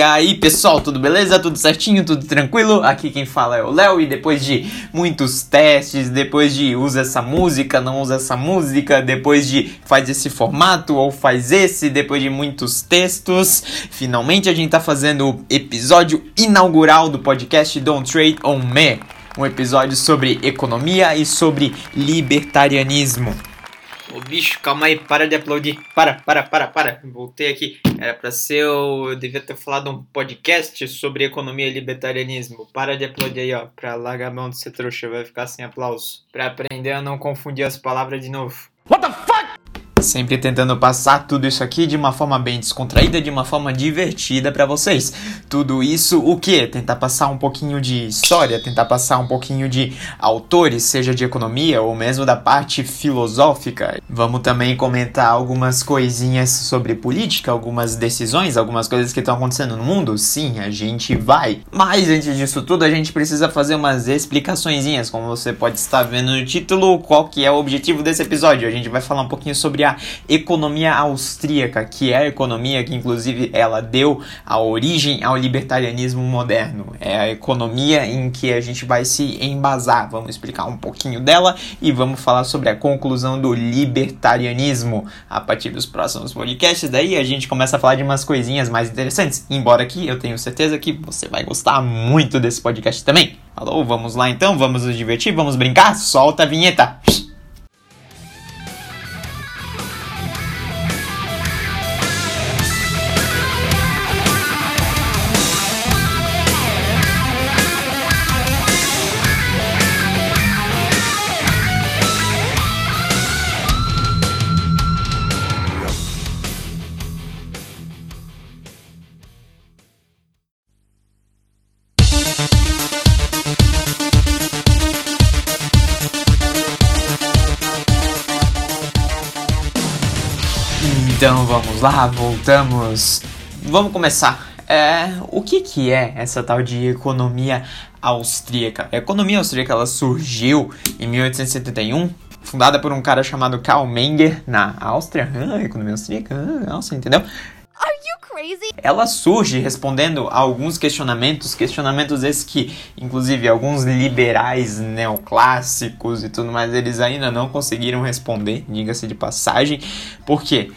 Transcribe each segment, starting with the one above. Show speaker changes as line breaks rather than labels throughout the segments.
E aí, pessoal, tudo beleza? Tudo certinho? Tudo tranquilo? Aqui quem fala é o Léo e depois de muitos testes, depois de usa essa música, não usa essa música, depois de faz esse formato ou faz esse, depois de muitos textos, finalmente a gente tá fazendo o episódio inaugural do podcast Don't Trade on Me, um episódio sobre economia e sobre libertarianismo. Ô bicho, calma aí, para de aplaudir. Para, para, para, para. Voltei aqui. Era pra ser. Eu devia ter falado um podcast sobre economia e libertarianismo. Para de aplaudir aí, ó. Pra largar a mão de ser trouxa, vai ficar sem aplauso. Pra aprender a não confundir as palavras de novo. What the fuck? Sempre tentando passar tudo isso aqui de uma forma bem descontraída, de uma forma divertida para vocês. Tudo isso o que? Tentar passar um pouquinho de história, tentar passar um pouquinho de autores, seja de economia ou mesmo da parte filosófica. Vamos também comentar algumas coisinhas sobre política, algumas decisões, algumas coisas que estão acontecendo no mundo. Sim, a gente vai. Mas antes disso tudo, a gente precisa fazer umas explicaçõezinhas, como você pode estar vendo no título, qual que é o objetivo desse episódio. A gente vai falar um pouquinho sobre a economia austríaca, que é a economia que inclusive ela deu a origem ao libertarianismo moderno. É a economia em que a gente vai se embasar. Vamos explicar um pouquinho dela e vamos falar sobre a conclusão do libertarianismo a partir dos próximos podcasts. Daí a gente começa a falar de umas coisinhas mais interessantes. Embora que eu tenho certeza que você vai gostar muito desse podcast também. Alô, vamos lá então, vamos nos divertir, vamos brincar? Solta a vinheta! Vamos lá, voltamos. Vamos começar. É, o que, que é essa tal de economia austríaca? A economia austríaca ela surgiu em 1871, fundada por um cara chamado Karl Menger na Áustria. Ah, economia austríaca, ah, Áustria, entendeu? Ela surge respondendo a alguns questionamentos, questionamentos esses que, inclusive, alguns liberais neoclássicos e tudo mais, eles ainda não conseguiram responder, diga-se de passagem. Por quê? porque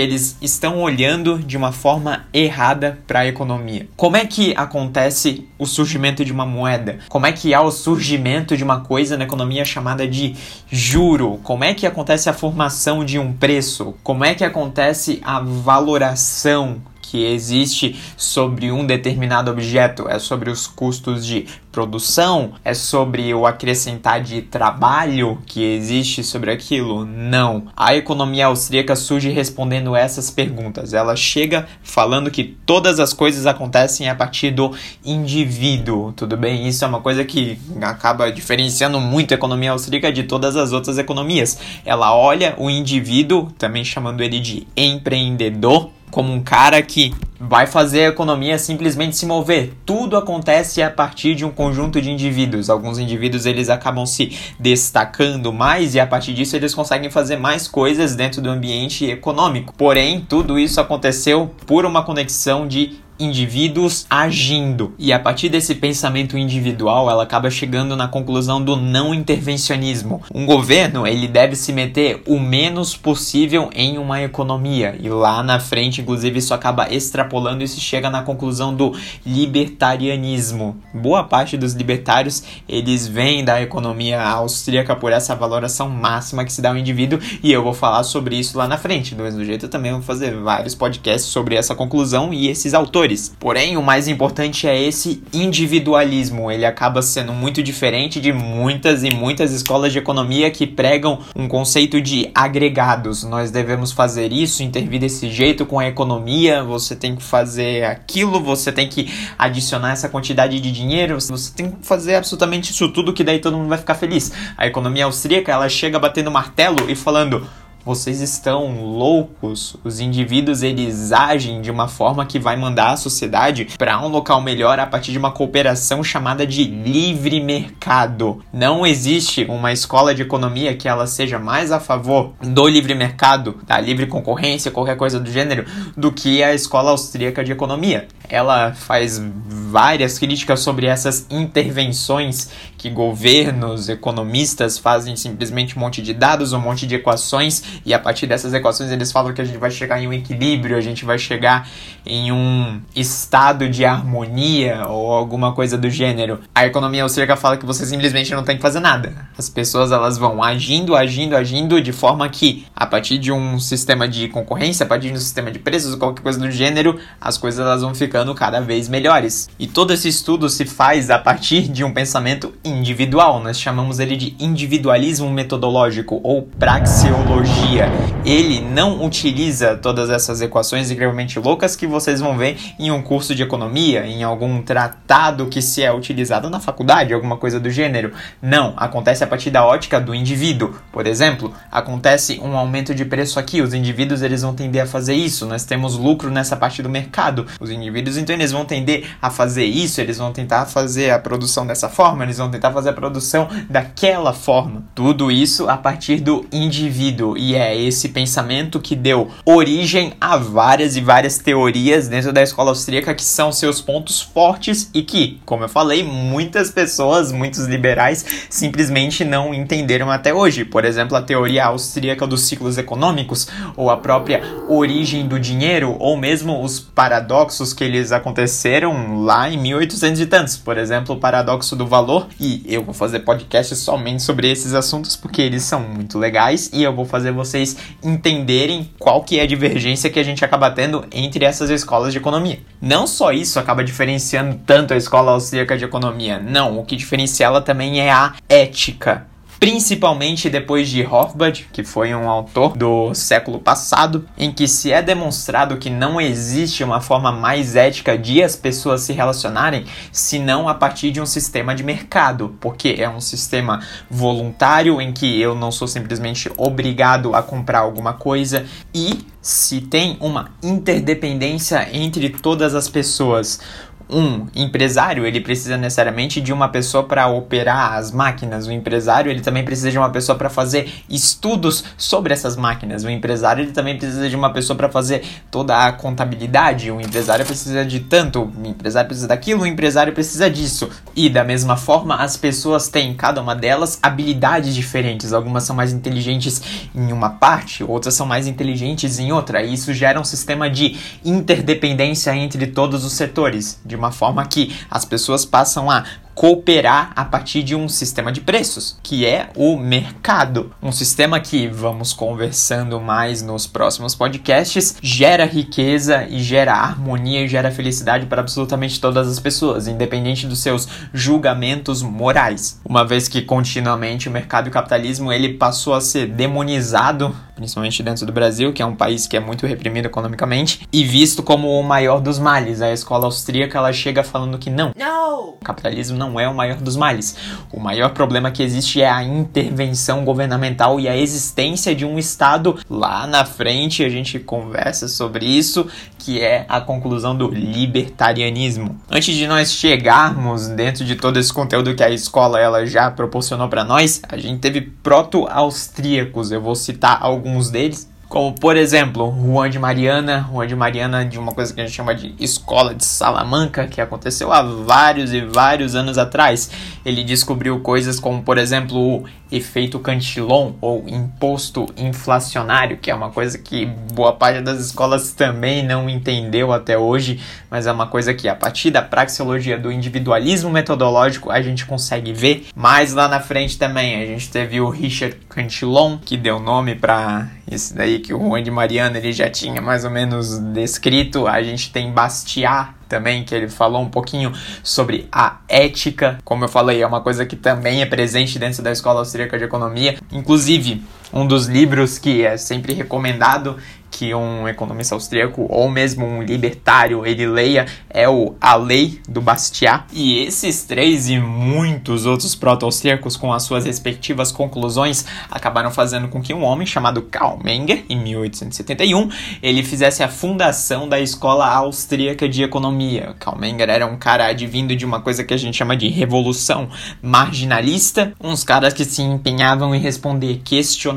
eles estão olhando de uma forma errada para a economia. Como é que acontece o surgimento de uma moeda? Como é que há o surgimento de uma coisa na economia chamada de juro? Como é que acontece a formação de um preço? Como é que acontece a valoração que existe sobre um determinado objeto, é sobre os custos de produção, é sobre o acrescentar de trabalho que existe sobre aquilo? Não. A economia austríaca surge respondendo essas perguntas. Ela chega falando que todas as coisas acontecem a partir do indivíduo, tudo bem? Isso é uma coisa que acaba diferenciando muito a economia austríaca de todas as outras economias. Ela olha o indivíduo, também chamando ele de empreendedor, como um cara que vai fazer a economia simplesmente se mover. Tudo acontece a partir de um conjunto de indivíduos. Alguns indivíduos eles acabam se destacando mais e a partir disso eles conseguem fazer mais coisas dentro do ambiente econômico. Porém, tudo isso aconteceu por uma conexão de indivíduos agindo. E a partir desse pensamento individual, ela acaba chegando na conclusão do não intervencionismo. Um governo, ele deve se meter o menos possível em uma economia. E lá na frente, inclusive, isso acaba extrapolando e se chega na conclusão do libertarianismo. Boa parte dos libertários, eles vêm da economia austríaca por essa valoração máxima que se dá ao indivíduo, e eu vou falar sobre isso lá na frente. Do mesmo jeito, eu também vou fazer vários podcasts sobre essa conclusão e esses autores Porém, o mais importante é esse individualismo. Ele acaba sendo muito diferente de muitas e muitas escolas de economia que pregam um conceito de agregados. Nós devemos fazer isso, intervir desse jeito com a economia, você tem que fazer aquilo, você tem que adicionar essa quantidade de dinheiro, você tem que fazer absolutamente isso tudo que daí todo mundo vai ficar feliz. A economia austríaca, ela chega batendo martelo e falando vocês estão loucos. Os indivíduos eles agem de uma forma que vai mandar a sociedade para um local melhor a partir de uma cooperação chamada de livre mercado. Não existe uma escola de economia que ela seja mais a favor do livre mercado, da livre concorrência, qualquer coisa do gênero, do que a escola austríaca de economia. Ela faz várias críticas sobre essas intervenções que governos, economistas fazem simplesmente um monte de dados, um monte de equações e a partir dessas equações eles falam que a gente vai chegar em um equilíbrio, a gente vai chegar em um estado de harmonia ou alguma coisa do gênero. A economia austríaca fala que você simplesmente não tem que fazer nada. As pessoas elas vão agindo, agindo, agindo de forma que a partir de um sistema de concorrência, a partir de um sistema de preços qualquer coisa do gênero, as coisas elas vão ficando cada vez melhores. E todo esse estudo se faz a partir de um pensamento individual. Nós chamamos ele de individualismo metodológico ou praxeologia. Ele não utiliza todas essas equações incrivelmente loucas que vocês vão ver em um curso de economia, em algum tratado que se é utilizado na faculdade, alguma coisa do gênero. Não, acontece a partir da ótica do indivíduo. Por exemplo, acontece um aumento de preço aqui, os indivíduos eles vão tender a fazer isso. Nós temos lucro nessa parte do mercado. Os indivíduos então eles vão tender a fazer isso, eles vão tentar fazer a produção dessa forma, eles vão tentar fazer a produção daquela forma. Tudo isso a partir do indivíduo. E é esse pensamento que deu origem a várias e várias teorias dentro da escola austríaca que são seus pontos fortes e que, como eu falei, muitas pessoas, muitos liberais, simplesmente não entenderam até hoje. Por exemplo, a teoria austríaca dos ciclos econômicos, ou a própria origem do dinheiro, ou mesmo os paradoxos que eles aconteceram lá em 1800 e tantos. Por exemplo, o paradoxo do valor. E eu vou fazer podcast somente sobre esses assuntos porque eles são muito legais e eu vou fazer vocês entenderem qual que é a divergência que a gente acaba tendo entre essas escolas de economia. Não só isso acaba diferenciando tanto a escola austríaca de economia, não, o que diferencia ela também é a ética principalmente depois de Hofbard, que foi um autor do século passado, em que se é demonstrado que não existe uma forma mais ética de as pessoas se relacionarem, senão a partir de um sistema de mercado, porque é um sistema voluntário em que eu não sou simplesmente obrigado a comprar alguma coisa e se tem uma interdependência entre todas as pessoas um empresário ele precisa necessariamente de uma pessoa para operar as máquinas. O empresário ele também precisa de uma pessoa para fazer estudos sobre essas máquinas. O empresário ele também precisa de uma pessoa para fazer toda a contabilidade. O empresário precisa de tanto, o empresário precisa daquilo, o empresário precisa disso. E da mesma forma, as pessoas têm cada uma delas habilidades diferentes. Algumas são mais inteligentes em uma parte, outras são mais inteligentes em outra. E isso gera um sistema de interdependência entre todos os setores. De de uma forma que as pessoas passam a cooperar a partir de um sistema de preços, que é o mercado. Um sistema que, vamos conversando mais nos próximos podcasts, gera riqueza e gera harmonia e gera felicidade para absolutamente todas as pessoas, independente dos seus julgamentos morais. Uma vez que continuamente o mercado e o capitalismo ele passou a ser demonizado, principalmente dentro do Brasil, que é um país que é muito reprimido economicamente, e visto como o maior dos males. A escola austríaca ela chega falando que não. Não! O capitalismo não não é o maior dos males. O maior problema que existe é a intervenção governamental e a existência de um Estado. Lá na frente a gente conversa sobre isso, que é a conclusão do libertarianismo. Antes de nós chegarmos dentro de todo esse conteúdo que a escola ela já proporcionou para nós, a gente teve proto-austríacos. Eu vou citar alguns deles como, por exemplo, Juan de Mariana, Juan de Mariana de uma coisa que a gente chama de Escola de Salamanca, que aconteceu há vários e vários anos atrás. Ele descobriu coisas como, por exemplo, o efeito Cantillon ou imposto inflacionário, que é uma coisa que boa parte das escolas também não entendeu até hoje, mas é uma coisa que a partir da praxeologia do individualismo metodológico a gente consegue ver. Mais lá na frente também a gente teve o Richard Cantillon, que deu nome para esse daí que o Juan de Mariana ele já tinha mais ou menos descrito. A gente tem Bastiat também, que ele falou um pouquinho sobre a ética. Como eu falei, é uma coisa que também é presente dentro da Escola Austríaca de Economia. Inclusive, um dos livros que é sempre recomendado que um economista austríaco ou mesmo um libertário ele leia é o A Lei do Bastiat. E esses três e muitos outros proto-austríacos com as suas respectivas conclusões acabaram fazendo com que um homem chamado Karl Menger, em 1871, ele fizesse a fundação da Escola Austríaca de Economia. Karl Menger era um cara advindo de uma coisa que a gente chama de revolução marginalista, uns caras que se empenhavam em responder questionamentos,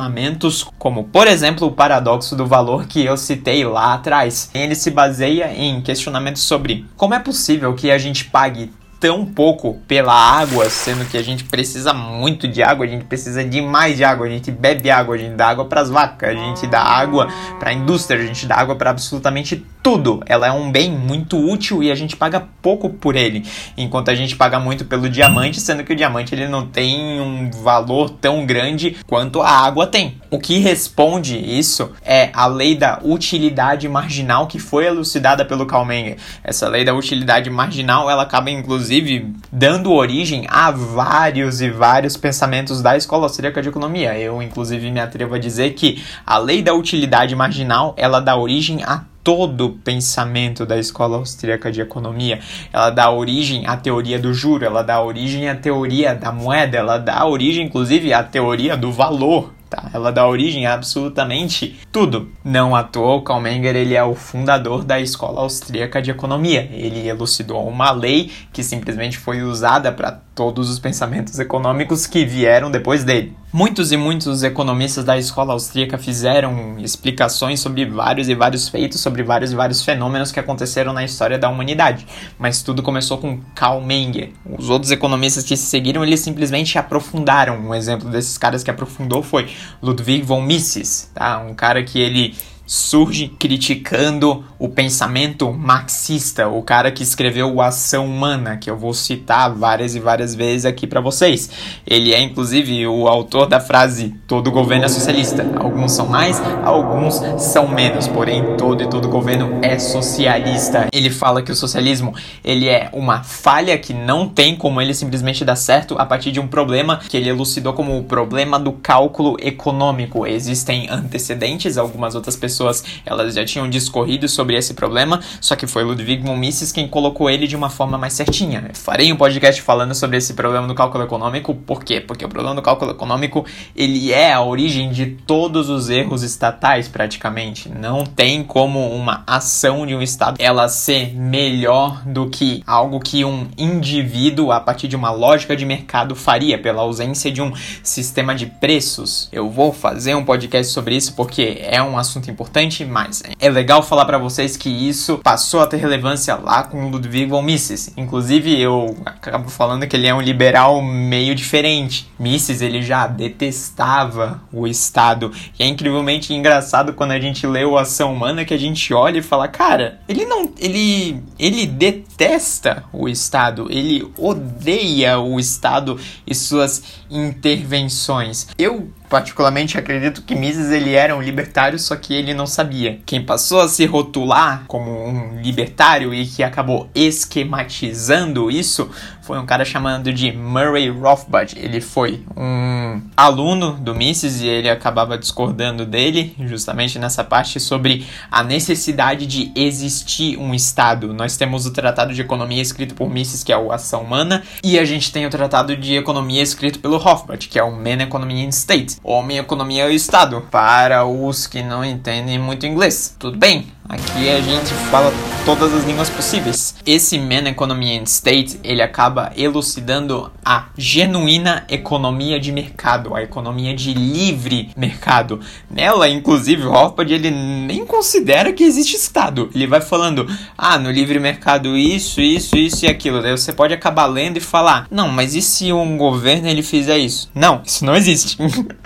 como por exemplo o paradoxo do valor que eu citei lá atrás. Ele se baseia em questionamentos sobre como é possível que a gente pague tão pouco pela água, sendo que a gente precisa muito de água, a gente precisa de mais de água, a gente bebe água, a gente dá água para as vacas, a gente dá água para a indústria, a gente dá água para absolutamente tudo. Ela é um bem muito útil e a gente paga pouco por ele, enquanto a gente paga muito pelo diamante, sendo que o diamante ele não tem um valor tão grande quanto a água tem. O que responde isso é a lei da utilidade marginal que foi elucidada pelo Karl Menger. Essa lei da utilidade marginal, ela acaba inclusive dando origem a vários e vários pensamentos da escola austríaca de economia. Eu inclusive me atrevo a dizer que a lei da utilidade marginal, ela dá origem a todo o pensamento da escola austríaca de economia. Ela dá origem à teoria do juro, ela dá origem à teoria da moeda, ela dá origem, inclusive, à teoria do valor. Tá? Ela dá origem a absolutamente tudo. Não à toa, o ele é o fundador da Escola Austríaca de Economia. Ele elucidou uma lei que simplesmente foi usada para todos os pensamentos econômicos que vieram depois dele. Muitos e muitos economistas da escola austríaca fizeram explicações sobre vários e vários feitos, sobre vários e vários fenômenos que aconteceram na história da humanidade. Mas tudo começou com Karl Menger. Os outros economistas que se seguiram, eles simplesmente aprofundaram. Um exemplo desses caras que aprofundou foi Ludwig von Mises, tá? Um cara que ele surge criticando o pensamento marxista, o cara que escreveu o Ação Humana, que eu vou citar várias e várias vezes aqui para vocês. Ele é inclusive o autor da frase todo governo é socialista. Alguns são mais, alguns são menos, porém todo e todo governo é socialista. Ele fala que o socialismo, ele é uma falha que não tem como ele simplesmente dar certo a partir de um problema que ele elucidou como o problema do cálculo econômico. Existem antecedentes, algumas outras pessoas pessoas elas já tinham discorrido sobre esse problema, só que foi Ludwig von Mises quem colocou ele de uma forma mais certinha. farei um podcast falando sobre esse problema do cálculo econômico, por quê? Porque o problema do cálculo econômico, ele é a origem de todos os erros estatais, praticamente. Não tem como uma ação de um estado ela ser melhor do que algo que um indivíduo, a partir de uma lógica de mercado, faria, pela ausência de um sistema de preços. Eu vou fazer um podcast sobre isso porque é um assunto importante importante, mas é legal falar para vocês que isso passou a ter relevância lá com Ludwig von Mises. Inclusive, eu acabo falando que ele é um liberal meio diferente. Mises, ele já detestava o Estado. E é incrivelmente engraçado quando a gente lê o Ação Humana que a gente olha e fala, cara, ele não, ele, ele detesta o Estado, ele odeia o Estado e suas intervenções. Eu particularmente acredito que Mises ele era um libertário, só que ele não sabia. Quem passou a se rotular como um libertário e que acabou esquematizando isso foi um cara chamado de Murray Rothbard. Ele foi um aluno do Mises e ele acabava discordando dele justamente nessa parte sobre a necessidade de existir um Estado. Nós temos o Tratado de Economia escrito por Mises, que é o Ação Humana, e a gente tem o Tratado de Economia escrito pelo Rothbard, que é o Man Economy and State. Homem, Economia e Estado. Para os que não entendem muito inglês. Tudo bem, Aqui a gente fala todas as línguas possíveis. Esse Man Economy and State, ele acaba elucidando a genuína economia de mercado, a economia de livre mercado. Nela, inclusive, o Rothbard, ele nem considera que existe Estado. Ele vai falando, ah, no livre mercado isso, isso, isso e aquilo. Daí você pode acabar lendo e falar, não, mas e se um governo ele fizer isso? Não, isso não existe.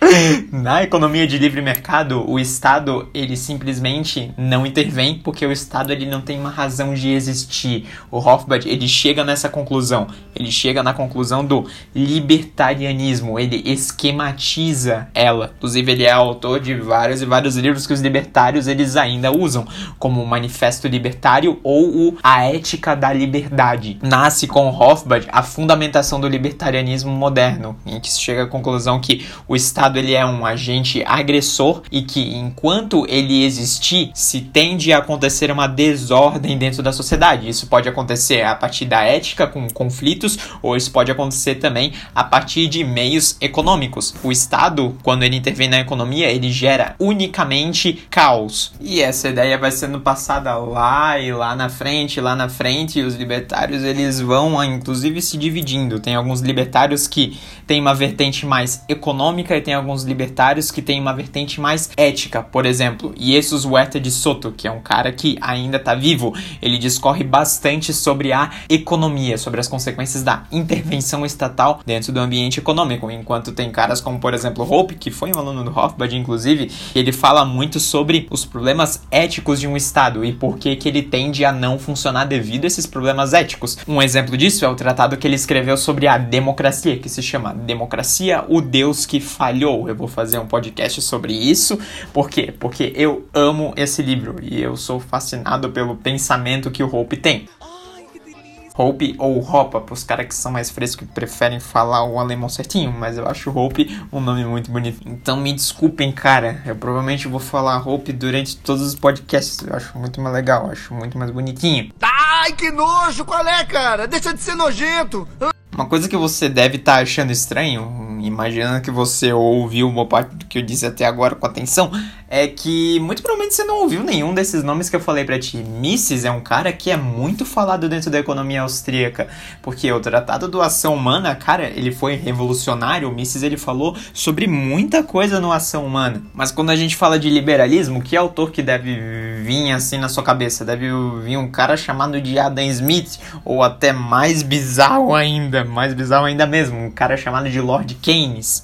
Na economia de livre mercado, o Estado, ele simplesmente não intervém intervém porque o Estado ele não tem uma razão de existir. O Hofbard ele chega nessa conclusão. Ele chega na conclusão do libertarianismo. Ele esquematiza ela. Inclusive ele é autor de vários e vários livros que os libertários eles ainda usam, como o Manifesto Libertário ou o A Ética da Liberdade. Nasce com Hofbard a fundamentação do libertarianismo moderno, em que se chega à conclusão que o Estado ele é um agente agressor e que enquanto ele existir, se tende a acontecer uma desordem dentro da sociedade. Isso pode acontecer a partir da ética com conflitos, ou isso pode acontecer também a partir de meios econômicos. O Estado, quando ele intervém na economia, ele gera unicamente caos. E essa ideia vai sendo passada lá e lá na frente, lá na frente, e os libertários eles vão inclusive se dividindo. Tem alguns libertários que têm uma vertente mais econômica e tem alguns libertários que têm uma vertente mais ética, por exemplo. Jesus Huerta de Soto, que é um cara que ainda está vivo, ele discorre bastante sobre a economia, sobre as consequências da intervenção estatal dentro do ambiente econômico, enquanto tem caras como, por exemplo, Hope, que foi um aluno do Hofbard, inclusive, ele fala muito sobre os problemas éticos de um Estado e por que, que ele tende a não funcionar devido a esses problemas éticos. Um exemplo disso é o tratado que ele escreveu sobre a democracia, que se chama Democracia, o Deus que falhou. Eu vou fazer um podcast sobre isso. Por quê? Porque eu amo esse livro e eu sou fascinado pelo pensamento que o Hope tem. Hope ou Hopa, para os caras que são mais frescos e preferem falar o alemão certinho, mas eu acho Hope um nome muito bonito. Então me desculpem, cara, eu provavelmente vou falar Hope durante todos os podcasts, eu acho muito mais legal, acho muito mais bonitinho.
Ai, que nojo, qual é, cara? Deixa de ser nojento.
Uma coisa que você deve estar tá achando estranho, imaginando que você ouviu uma parte do que eu disse até agora com atenção, é que muito provavelmente você não ouviu nenhum desses nomes que eu falei para ti. Mises é um cara que é muito falado dentro da economia austríaca, porque o Tratado do Ação Humana, cara, ele foi revolucionário. O Mises ele falou sobre muita coisa no Ação Humana. Mas quando a gente fala de liberalismo, que autor que deve vir assim na sua cabeça? Deve vir um cara chamado de Adam Smith, ou até mais bizarro ainda, mais bizarro ainda mesmo, um cara chamado de Lord Keynes.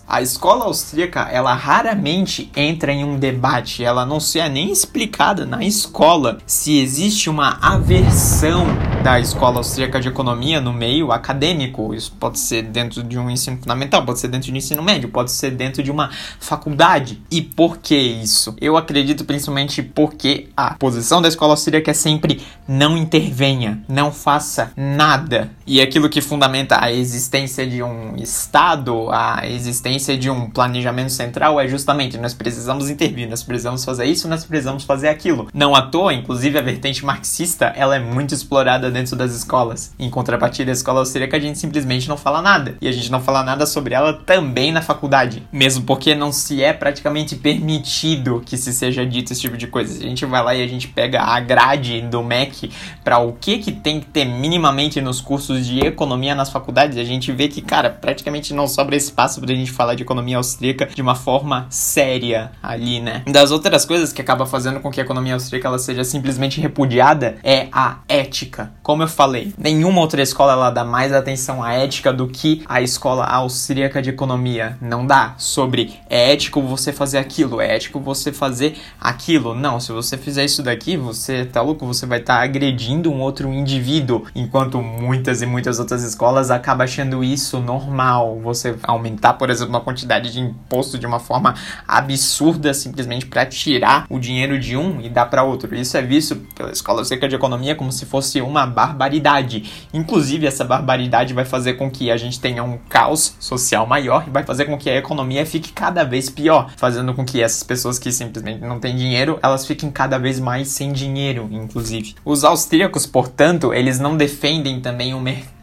A escola austríaca, ela raramente entra em um debate, ela não se é nem explicada na escola se existe uma aversão da escola austríaca de economia no meio acadêmico. Isso pode ser dentro de um ensino fundamental, pode ser dentro de um ensino médio, pode ser dentro de uma faculdade. E por que isso? Eu acredito principalmente porque a posição da escola austríaca é sempre não intervenha, não faça nada. E aquilo que fundamenta a existência de um Estado, a existência de um planejamento central é justamente nós precisamos intervir, nós precisamos fazer isso, nós precisamos fazer aquilo. Não à toa, inclusive a vertente marxista, ela é muito explorada dentro das escolas. Em contrapartida, a escola austríaca a gente simplesmente não fala nada. E a gente não fala nada sobre ela também na faculdade. Mesmo porque não se é praticamente permitido que se seja dito esse tipo de coisa. A gente vai lá e a gente pega a grade do MEC para o que que tem que ter minimamente nos cursos de economia nas faculdades, a gente vê que, cara, praticamente não sobra espaço pra gente falar de economia austríaca de uma forma séria ali, né? Das outras coisas que acaba fazendo com que a economia austríaca ela seja simplesmente repudiada é a ética. Como eu falei, nenhuma outra escola ela dá mais atenção à ética do que a escola austríaca de economia. Não dá sobre é ético você fazer aquilo, é ético você fazer aquilo. Não, se você fizer isso daqui, você tá louco, você vai estar tá agredindo um outro indivíduo, enquanto muitas e muitas outras escolas acabam achando isso normal. Você aumentar, por exemplo, a quantidade de imposto de uma forma absurda simplesmente para tirar o dinheiro de um e dar para outro. Isso é visto pela escola seca de economia como se fosse uma barbaridade. Inclusive, essa barbaridade vai fazer com que a gente tenha um caos social maior e vai fazer com que a economia fique cada vez pior, fazendo com que essas pessoas que simplesmente não têm dinheiro, elas fiquem cada vez mais sem dinheiro, inclusive. Os austríacos, portanto, eles não defendem também o mercado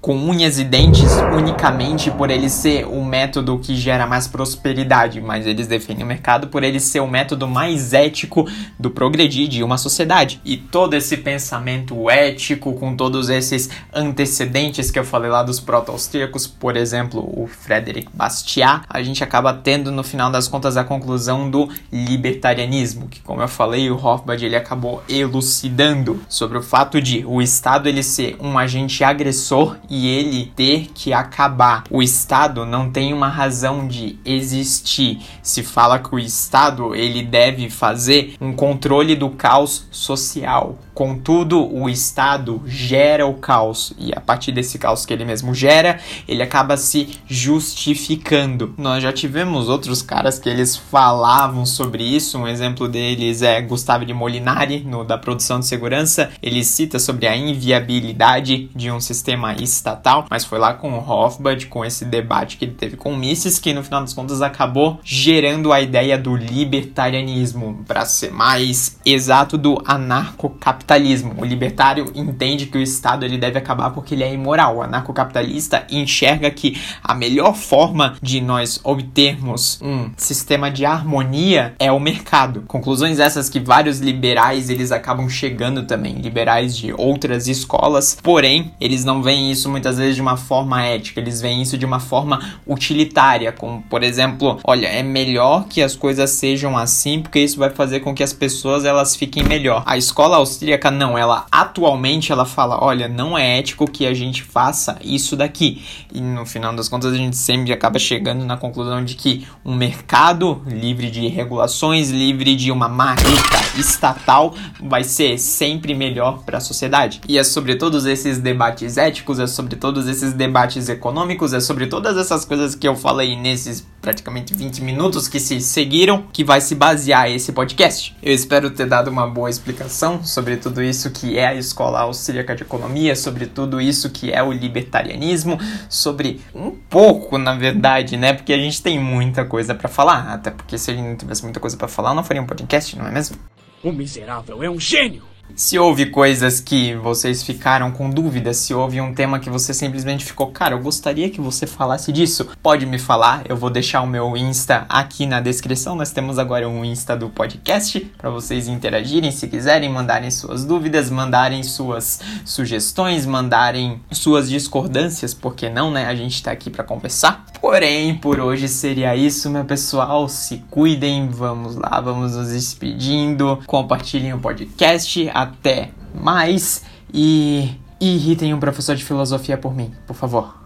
com unhas e dentes unicamente por ele ser o método que gera mais prosperidade, mas eles defendem o mercado por ele ser o método mais ético do progredir de uma sociedade. E todo esse pensamento ético, com todos esses antecedentes que eu falei lá dos proto-austríacos, por exemplo, o Frederic Bastiat, a gente acaba tendo no final das contas a conclusão do libertarianismo, que como eu falei, o Hofbard ele acabou elucidando sobre o fato de o Estado ele ser um agente agressivo opressor e ele ter que acabar. O Estado não tem uma razão de existir. Se fala que o Estado ele deve fazer um controle do caos social. Contudo, o Estado gera o caos e a partir desse caos que ele mesmo gera, ele acaba se justificando. Nós já tivemos outros caras que eles falavam sobre isso. Um exemplo deles é Gustavo de Molinari, no da produção de segurança. Ele cita sobre a inviabilidade de um sistema estatal, mas foi lá com o Hofbard, com esse debate que ele teve com o Mises, que no final das contas acabou gerando a ideia do libertarianismo, para ser mais exato, do anarcocapitalismo. O libertário entende que o Estado ele deve acabar porque ele é imoral. O anarcocapitalista enxerga que a melhor forma de nós obtermos um sistema de harmonia é o mercado. Conclusões essas que vários liberais eles acabam chegando também, liberais de outras escolas, porém, eles não veem isso muitas vezes de uma forma ética, eles veem isso de uma forma utilitária, como por exemplo, olha, é melhor que as coisas sejam assim porque isso vai fazer com que as pessoas elas fiquem melhor. A escola austríaca não, ela atualmente ela fala, olha, não é ético que a gente faça isso daqui. E no final das contas a gente sempre acaba chegando na conclusão de que um mercado livre de regulações, livre de uma marca estatal vai ser sempre melhor para a sociedade. E é sobre todos esses debates éticos, é sobre todos esses debates econômicos, é sobre todas essas coisas que eu falei nesses praticamente 20 minutos que se seguiram que vai se basear esse podcast. Eu espero ter dado uma boa explicação sobre tudo isso que é a escola austríaca de economia, sobre tudo isso que é o libertarianismo, sobre um pouco, na verdade, né? Porque a gente tem muita coisa para falar, até porque se a gente não tivesse muita coisa para falar, não faria um podcast, não é mesmo?
O miserável é um gênio!
Se houve coisas que vocês ficaram com dúvidas, se houve um tema que você simplesmente ficou, cara, eu gostaria que você falasse disso, pode me falar. Eu vou deixar o meu Insta aqui na descrição. Nós temos agora um Insta do podcast para vocês interagirem, se quiserem, mandarem suas dúvidas, mandarem suas sugestões, mandarem suas discordâncias, porque não, né? A gente tá aqui para conversar. Porém, por hoje seria isso, meu pessoal. Se cuidem, vamos lá, vamos nos despedindo. Compartilhem o podcast até mais e irritem um professor de filosofia por mim, por favor.